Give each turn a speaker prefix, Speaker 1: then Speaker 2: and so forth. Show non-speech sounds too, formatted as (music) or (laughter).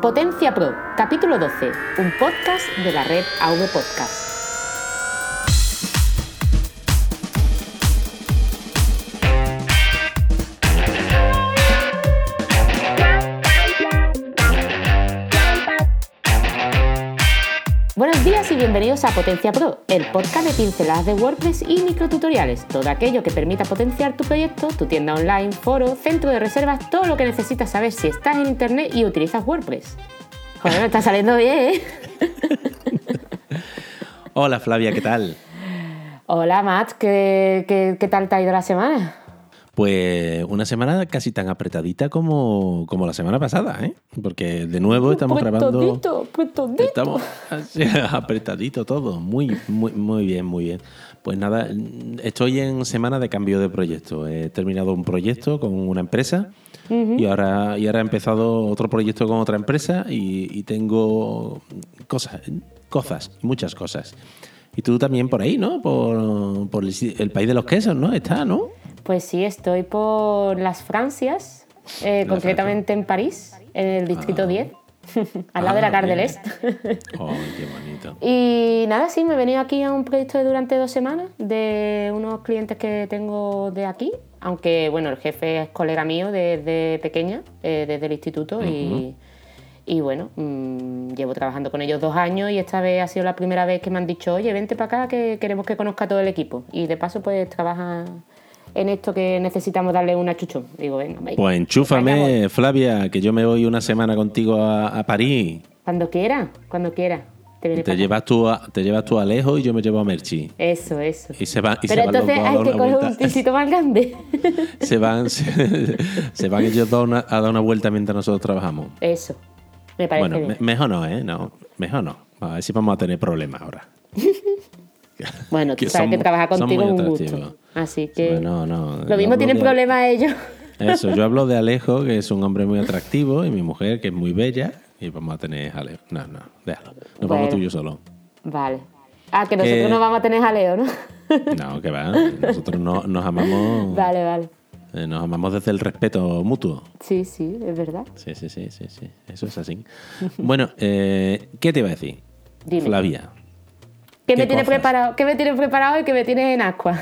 Speaker 1: Potencia Pro, capítulo 12, un podcast de la red AV Podcast. Buenos días y bienvenidos a Potencia Pro, el podcast de pinceladas de WordPress y microtutoriales. Todo aquello que permita potenciar tu proyecto, tu tienda online, foro, centro de reservas, todo lo que necesitas saber si estás en internet y utilizas WordPress. Joder, me está saliendo bien, ¿eh?
Speaker 2: Hola Flavia, ¿qué tal?
Speaker 1: Hola Matt, ¿qué, qué, qué tal te ha ido la semana?
Speaker 2: Pues una semana casi tan apretadita como, como la semana pasada, ¿eh? Porque de nuevo estamos grabando.
Speaker 1: Apretadito, apretadito.
Speaker 2: Estamos así, (laughs) apretadito todo. Muy, muy, muy bien, muy bien. Pues nada, estoy en semana de cambio de proyecto. He terminado un proyecto con una empresa y, ahora, y ahora he empezado otro proyecto con otra empresa y, y tengo cosas, cosas, muchas cosas. Y tú también por ahí, ¿no? Por, por el, el país de los quesos, ¿no? Está, ¿no?
Speaker 1: Pues sí, estoy por las Francias, eh,
Speaker 2: La
Speaker 1: concretamente en París, en el distrito
Speaker 2: Ah.
Speaker 1: 10, (laughs) al lado de la
Speaker 2: Ah,
Speaker 1: Gare del. Est.
Speaker 2: ¡Ay, qué bonito! (laughs)
Speaker 1: y nada, sí, me he venido aquí a un proyecto de durante dos semanas de unos clientes que tengo de aquí, aunque bueno, el jefe es colega mío desde pequeña, eh, desde el instituto y... Y bueno, mm, llevo trabajando con ellos dos años y esta vez ha sido la primera vez que me han dicho, oye, vente para acá que queremos que conozca todo el equipo. Y de paso, pues trabaja en esto que necesitamos darle una chuchón. Digo, venga, venga.
Speaker 2: Pues enchúfame, Flavia, que yo me voy una semana contigo a, a París.
Speaker 1: Cuando quiera, cuando quiera. Te,
Speaker 2: llevas, tú a, te llevas tú a Alejo y yo me llevo a Merchi.
Speaker 1: Eso, eso.
Speaker 2: Y se van, y
Speaker 1: Pero
Speaker 2: se van los
Speaker 1: entonces
Speaker 2: dos
Speaker 1: hay que coger un
Speaker 2: vuelta.
Speaker 1: pisito más grande. (laughs)
Speaker 2: Se van, se, (laughs) se van ellos dos una- a dar una vuelta mientras nosotros trabajamos.
Speaker 1: Eso. Me parece
Speaker 2: Bueno,
Speaker 1: bien.
Speaker 2: me- mejor no, ¿eh? No, mejor no. A ver si vamos a tener problemas ahora. (laughs)
Speaker 1: Bueno, tú
Speaker 2: que
Speaker 1: sabes que trabajar contigo es
Speaker 2: muy
Speaker 1: un gusto. Así que.
Speaker 2: Bueno, no,
Speaker 1: lo mismo tienen
Speaker 2: de-
Speaker 1: problemas ellos.
Speaker 2: Eso, yo (laughs) hablo de Alejo, que es un hombre muy atractivo, y mi mujer, que es muy bella, y vamos a tener a Alejo. No, no, déjalo. Nos
Speaker 1: Bueno.
Speaker 2: vamos tú y yo solo.
Speaker 1: Vale. Ah, que nosotros
Speaker 2: Eh,
Speaker 1: no vamos a tener jaleo, ¿no? (laughs)
Speaker 2: No, que va. Nosotros no, nos amamos.
Speaker 1: vale, vale.
Speaker 2: eh, Nos amamos desde el respeto mutuo.
Speaker 1: Sí, sí, es verdad.
Speaker 2: Sí, sí, sí, sí, sí. Eso es así. Bueno, (laughs) eh, ¿qué te iba a decir?
Speaker 1: Dime.
Speaker 2: Flavia.
Speaker 1: ¿Qué,
Speaker 2: ¿Qué
Speaker 1: me tiene
Speaker 2: cosas?
Speaker 1: preparado? ¿Qué me tiene preparado y qué me tienes en ascua?